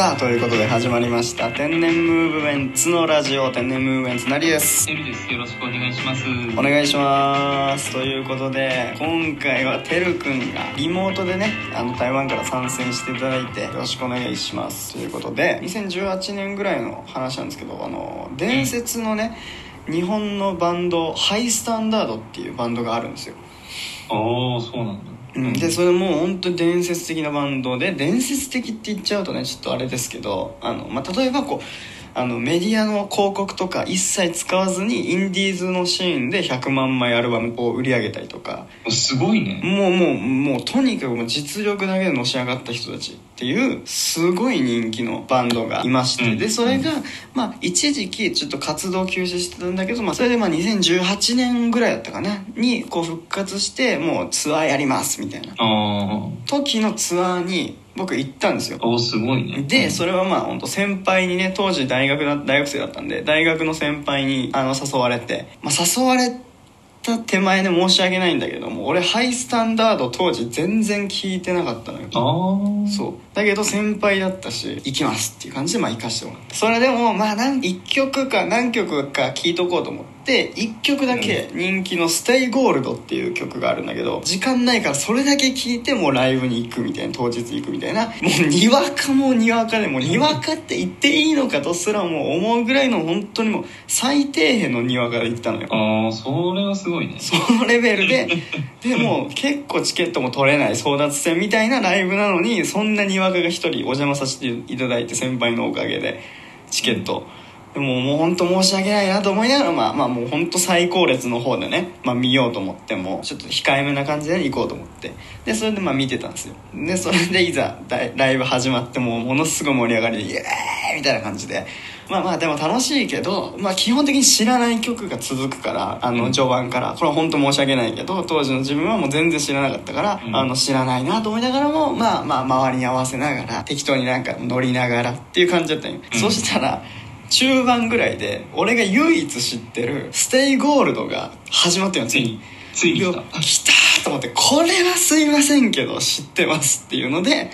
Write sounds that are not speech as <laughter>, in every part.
さあということで始まりました天然ムーブメンツのラジオ天然ムーブメンツなりですてるです。よろしくお願いします。お願いしますということで今回はてるくんがリモートでねあの台湾から参戦していただいてよろしくお願いしますということで2018年ぐらいの話なんですけどあの伝説のね日本のバンドハイスタンダードっていうバンドがあるんですよああ、そうなんだ。でそれもう本当に伝説的なバンドで伝説的って言っちゃうとねちょっとあれですけどあの、まあ、例えばこうあのメディアの広告とか一切使わずにインディーズのシーンで100万枚アルバムを売り上げたりとか。すごいね。もうもうもうとにかく実力だけでのし上がった人たちっていうすごい人気のバンドがいまして、うん。でそれが、まあ、一時期ちょっと活動休止してたんだけど、まあ、それでまあ2018年ぐらいだったかなにこう復活してもうツアーやりますみたいな。あ時のツアーに僕行ったんですよあ。おすごいね。でそれはまあ本当先輩にね当時大学だ大学生だったんで大学の先輩にあの誘われて、まあ、誘われた手前で申し訳ないんだけども俺ハイスタンダード当時全然聞いてなかったのよああ。そうだけど先輩だったし行きますっていう感じでまあ行かしてもらってそれでもまあ何1曲か何曲か聴いとこうと思って1曲だけ人気の「ステイゴールドっていう曲があるんだけど時間ないからそれだけ聴いてもうライブに行くみたいな当日行くみたいなもうにわかもにわかでもうにわかって言っていいのかとすらもう思うぐらいの本当にもう最底辺のにわかで行ったのよ。ああ、それはすごいね。そのレベルで。でもう結構チケットも取れない争奪戦みたいなライブなのにそんなにわかが一人お邪魔させていただいて先輩のおかげでチケットでももう本当申し訳ないなと思いながらまあまあもう本当最高列の方でね、まあ、見ようと思ってもちょっと控えめな感じで行こうと思って。でそれでまあ見てたんですよ。でそれでいざライブ始まってもうものすごい盛り上がりでイエーイみたいな感じで。まあまあでも楽しいけど、まあ、基本的に知らない曲が続くからあの序盤から。これは本当申し訳ないけど当時の自分はもう全然知らなかったから、うん。あの知らないなと思いながらもまあまあ周りに合わせながら適当になんか乗りながらっていう感じだったんよ、うん。そしたら中盤ぐらいで俺が唯一知ってる「ステイゴールド」が始まったよついに。ついに、来た。と思ってこれはすいませんけど知ってますっていうので、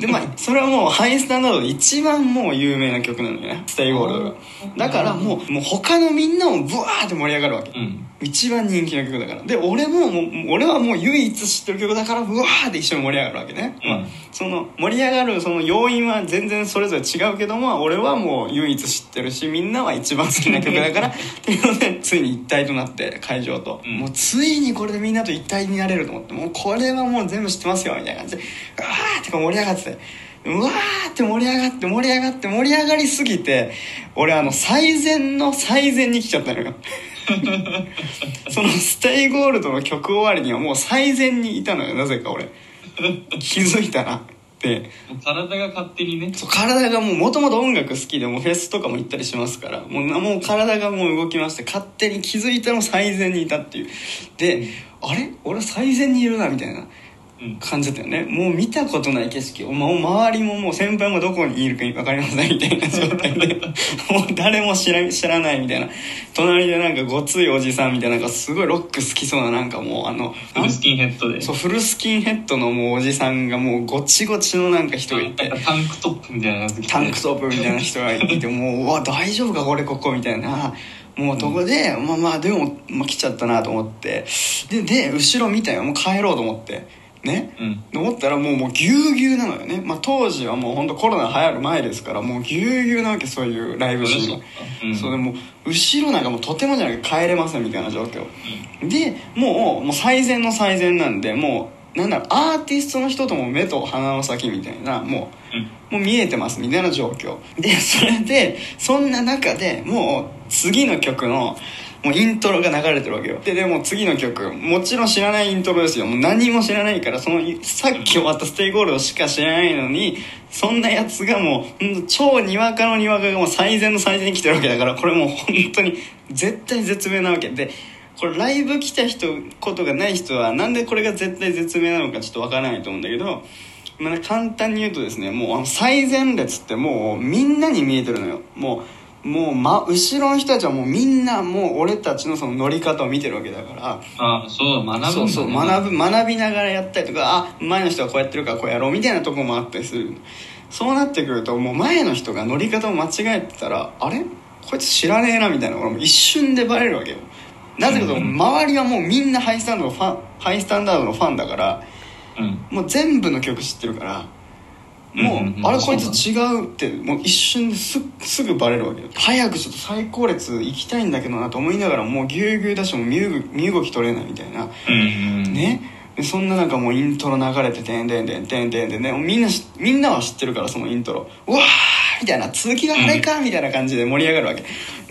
でまあそれはもうハイスタンダードで一番もう有名な曲なのよね「ステイゴー。ルドがだからもうもう他のみんなもブワーって盛り上がるわけ、うん。一番人気の曲だから。で俺ももう俺はもう唯一知ってる曲だからうわーって一緒に盛り上がるわけね、うん。まあ、その盛り上がるその要因は全然それぞれ違うけども俺はもう唯一知ってるしみんなは一番好きな曲だからっていうのでついに一体となって会場と、うん。もうついにこれでみんなと一体になれると思ってもうこれはもう全部知ってますよみたいな感じ。でうわーってこう盛り上がってて。うわーって盛り上がって盛り上がって盛り上がりすぎて俺あの最前の最前に来ちゃったのよ。<laughs> その「ステイゴールド」の曲終わりにはもう最前にいたのよなぜか俺。気づいたら。って体が勝手にね。そう体がもうもともと音楽好きでもうフェスとかも行ったりしますからもうなもう体がもう動きまして勝手に気づいたの最善にいたっていうであれ？俺最善にいるなみたいなうん。感じたよね。もう見たことない景色。もう周りももう先輩もどこにいるか分かりませんみたいな状態で。<laughs> もう誰も知ら知らないみたいな。隣でなんかごついおじさんみたいななんかすごいロック好きそうななんかもうあのフルスキンヘッドで。そうフルスキンヘッドのもうおじさんがもうごちごちのなんか人がいて。タンクトップみたいなタンクトップみたいな人がいて。もううわ大丈夫かこれここみたいな。もうとこで、まあまあでも、まあ、来ちゃったなと思って。でで後ろ見たよ。もう帰ろうと思ってね。うん。と思ったらもうもうぎゅうぎゅうなのよね、まあ、当時はもう本当コロナ流行る前ですからもうぎゅうぎゅうなわけそういうライブシーンは、うん。そうでもう後ろなんかもうとてもじゃなく帰れませんみたいな状況。でもうもう最善の最善なんでもうなんだろうアーティストの人とも目と鼻の先みたいなもうん。うもう見えてますみたいな状況。でそれでそんな中でもう次の曲のもうイントロが流れてるわけよ。ででも次の曲もちろん知らないイントロですよ。もう何も知らないからそのさっき終わった「Stay Gold」しか知らないのにそんなやつがもう超にわかのにわかがもう最前の最前に来てるわけだからこれもう本当に絶体絶命なわけ。でこれライブ来た人ことがない人はなんでこれが絶体絶命なのかちょっとわからないと思うんだけどまあ、簡単に言うとですねもう最前列ってもうみんなに見えてるのよ。もうもう、ま、後ろの人たちはもうみんなもう俺たちのその乗り方を見てるわけだから。あそう、学ぶね。そうそう学ぶ学びながらやったりとかあ前の人はこうやってるからこうやろうみたいなとこもあったりする。そうなってくるともう前の人が乗り方を間違えてたらあれ？こいつ知らねえなみたいなのがもう一瞬でバレるわけよ。なぜかと周りはもうみんなハイスタンダードのファンハイスタンダードのファンだからうん。もう全部の曲知ってるからもう、あれこいつ違うってもう一瞬ですすぐバレるわけよ。早くちょっと最高列行きたいんだけどなと思いながらもうぎゅうぎゅうだしもう身動き取れないみたいな。ね。でそんな中もうイントロ流れててんてんてんてんてんてんねみんなしみんなは知ってるからそのイントロ。うわーみたいな続きがあれかみたいな感じで盛り上がるわけ。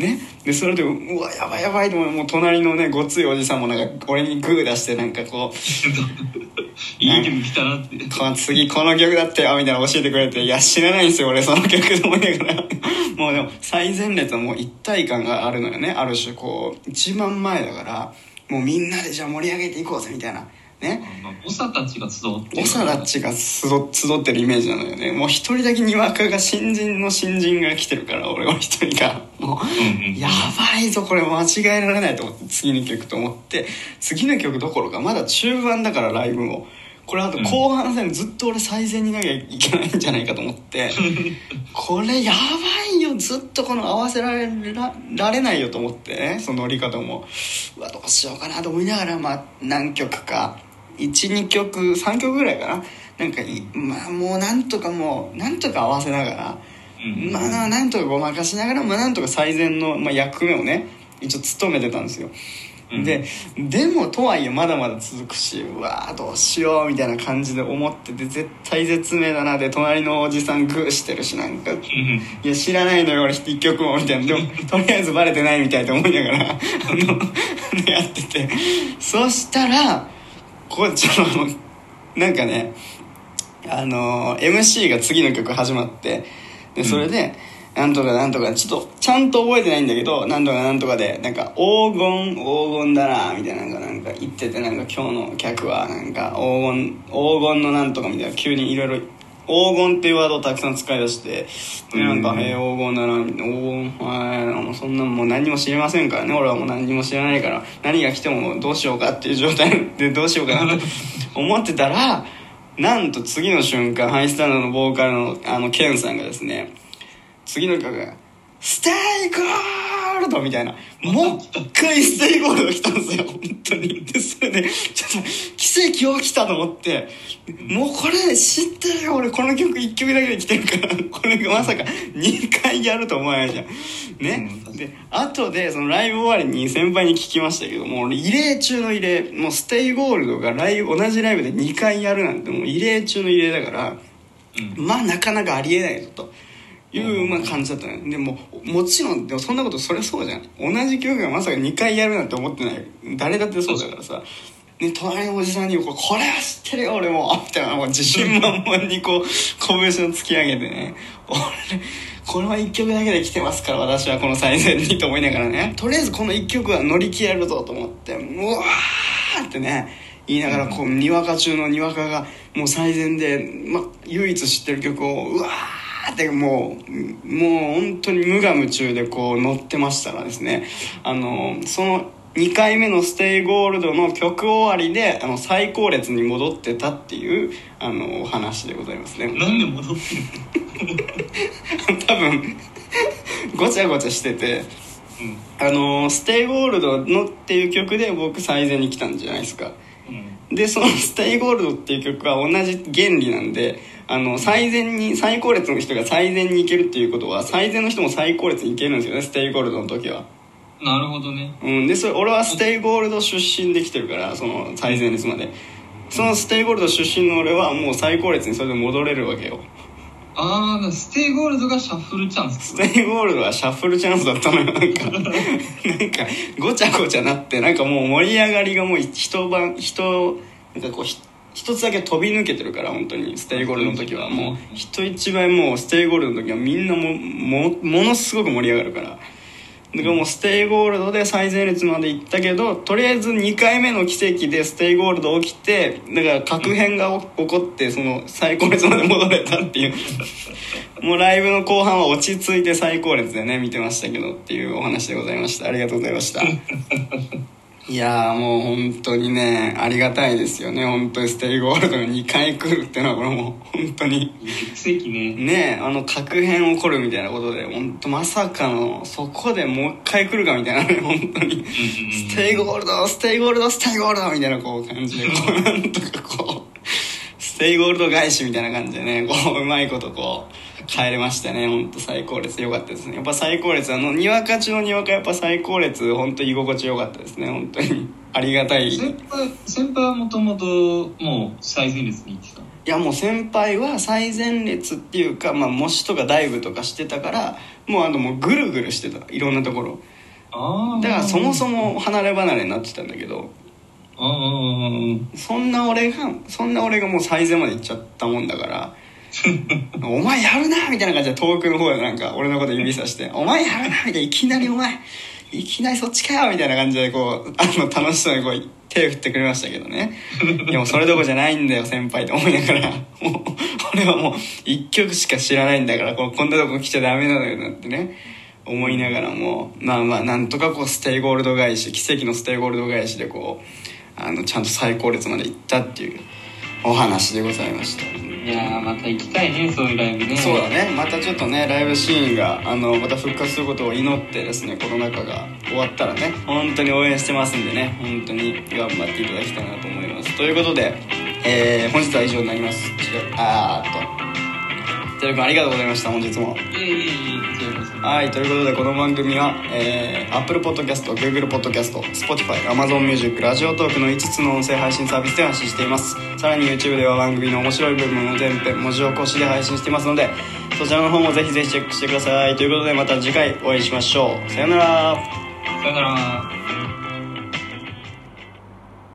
ね。でそれでうわやばいやばいと思うもう隣のねごついおじさんもなんか俺にグー出してなんかこう <laughs> いい曲来たなって。この次この曲だってよみたいなの教えてくれていや知らないんですよ俺その曲と思いながら。<laughs> もうでも最前列はもう一体感があるのよね。ある種こう一番前だからもうみんなでじゃあ盛り上げていこうぜみたいなね。まあ長たちが集って長たちが集集ってるイメージなのよね。もう一人だけにわかが新人の新人が来てるから俺は一人が。もうんうんうやばいぞこれ間違えられないと思って次の曲と思って。次の曲どころかまだ中盤だからライブも。これあと後半戦ずっと俺最善にいなきゃいけないんじゃないかと思って。これやばいよずっとこの合わせられらられないよと思ってねその乗り方も。うわどうしようかなと思いながらまあ何曲か12曲3曲ぐらいかな。なんかいまあもうなんとかもうなんとか合わせながら、うん。まあなんとかごまかしながら、まあ、なんとか最善の、まあ、役目をね一応務めてたんですよ、うん。ででもとはいえまだまだ続くしうわーどうしようみたいな感じで思ってて絶対絶命だな。で隣のおじさんグーしてるしなんか。うん。いや知らないのよ俺一曲もみたいな。でもとりあえずバレてないみたいと思いながらあのやってて。そしたらこっちのあのなんかねあの MC が次の曲始まってでそれで、なんとかなんとかちょっとちゃんと覚えてないんだけどなんとかなんとかでなんか黄金黄金だなみたいななんかなんか言っててなんか今日の客はなんか黄金黄金のなんとかみたいな急にいろいろ黄金っていうワードをたくさん使い出してでなんか「うん。へえ黄金だな」みたいな「黄金はいもうそんなもう何も知りませんからね。俺はもう何も知らないから何が来てもどうしようかっていう状態 <laughs> でどうしようかなと <laughs> 思ってたらなんと次の瞬間ハイスタンダードのボーカルのあのケンさんがですね次の曲が「Stay Gold!」みたいな。もう一回 Stay Gold 来たんですよ。本当に。でそれでちょっと奇跡起きたと思って。もうこれ知ってるよ。俺この曲1曲だけで来てるから。これがまさか2回やると思わないじゃん。ね。うんで後でそのライブ終わりに先輩に聞きましたけどもう異例中の異例。もう Stay Gold がライブ同じライブで2回やるなんてもう異例中の異例だからうん。まあなかなかありえないぞという、まあ、感じだったねでももちろんでもそんなことそれそうじゃん。同じ曲がまさか2回やるなんて思ってない。誰だってそうだからさ。ね、隣のおじさんにこ「これは知ってるよ俺も」みたいなもう自信満々にこう拳を突き上げてね「俺これは1曲だけで来てますから私はこの最前に」と思いながらね。とりあえずこの1曲は乗り切れるぞと思ってうわーってね言いながらこうにわか中のにわかがもう最前で、ま、唯一知ってる曲をうわーってもうもう本当に無我夢中でこう乗ってましたらですねあのその2回目の「Stay Gold」の曲終わりであの最後列に戻ってたっていうあのお話でございますね。なんで戻ってんの？<laughs> 多分ごちゃごちゃしてて。うん。あの「ステイゴールドの」っていう曲で僕最前に来たんじゃないですか。うんでその「Stay Gold」っていう曲は同じ原理なんであの最前に最後列の人が最前に行けるっていうことは最前の人も最後列に行けるんですよね Stay Gold の時は。なるほどね。うん。でそれ俺は Stay Gold 出身で来てるからその最前列まで。その Stay Gold 出身の俺はもう最後列にそれで戻れるわけよああ Stay Gold がシャッフルチャンス。 Stay Gold はシャッフルチャンスだったのよなんか。なんかごちゃごちゃなってなんかもう盛り上がりがもう一晩人なんかこうひ一つだけ飛び抜けてるから本当に Stay Gold の時は。もう人一倍もう Stay Gold の時はみんなももものすごく盛り上がるからだからもう Stay Gold で最前列まで行ったけどとりあえず2回目の奇跡で Stay Gold 起きてだから確変が起こってその最後列まで戻れたっていう。<laughs> もうライブの後半は落ち着いて最後列でね見てましたけどっていうお話でございました。ありがとうございました <laughs> いやーもう本当にねありがたいですよね。本当に Stay Gold が2回来るっていうのはこれもう本当に。奇跡ね。ねあの確変起こるみたいなことで本当まさかのそこでもう一回来るかみたいなね <laughs> 本当に。 Stay Gold Stay Gold Stay Gold みたいなこう感じでこう <laughs> なんとかこう Stay Gold 返しみたいな感じでねこううまいことこう帰れましたね。本当最後列。良かったですね。やっぱ最後列。あのにわかちのにわかやっぱ最後列。本当居心地良かったですね。本当に。ありがたい。先輩、先輩はもともともう最前列に行ってたの？いやもう先輩は最前列っていうか、まあ、模試とかダイブとかしてたからもうあのもうぐるぐるしてた。いろんなところ。ああ。だからそもそも離れ離れになってたんだけど。ああ。そんな俺がそんな俺がもう最前まで行っちゃったもんだから「<laughs> お前やるな!」みたいな感じで遠くの方でなんか俺のこと指さして「お前やるな!」みたいないきなり「お前いきなりそっちかよ!」みたいな感じでこうあの楽しそうにこう手振ってくれましたけどね <laughs> いやもうそれどころじゃないんだよ先輩って思いながらもう俺はもう一曲しか知らないんだからこうこんなとこ来ちゃダメなのよなんてね思いながらもまあまあなんとかこう Stay Gold 返し奇跡の Stay Gold 返しでこうあのちゃんと最後列まで行ったっていうお話でございましたいやーまた行きたいねそういうライブね。そうだね。またちょっとねライブシーンがあのまた復活することを祈ってですねコロナ禍が終わったらね本当に応援してますんでね本当に頑張っていただきたいなと思います。ということで、えー本日は以上になります。あーっと。てるくんありがとうございました本日も。いえいえいえはいということでこの番組は、えー、Apple Podcast、Google Podcast、Spotify、Amazon Music、ラジオトークの5つの音声配信サービスで発信しています。さらに YouTube では番組の面白い部分を全編文字起こしで配信していますのでそちらの方もぜひぜひチェックしてください。ということでまた次回お会いしましょう。さよなら。さよなら。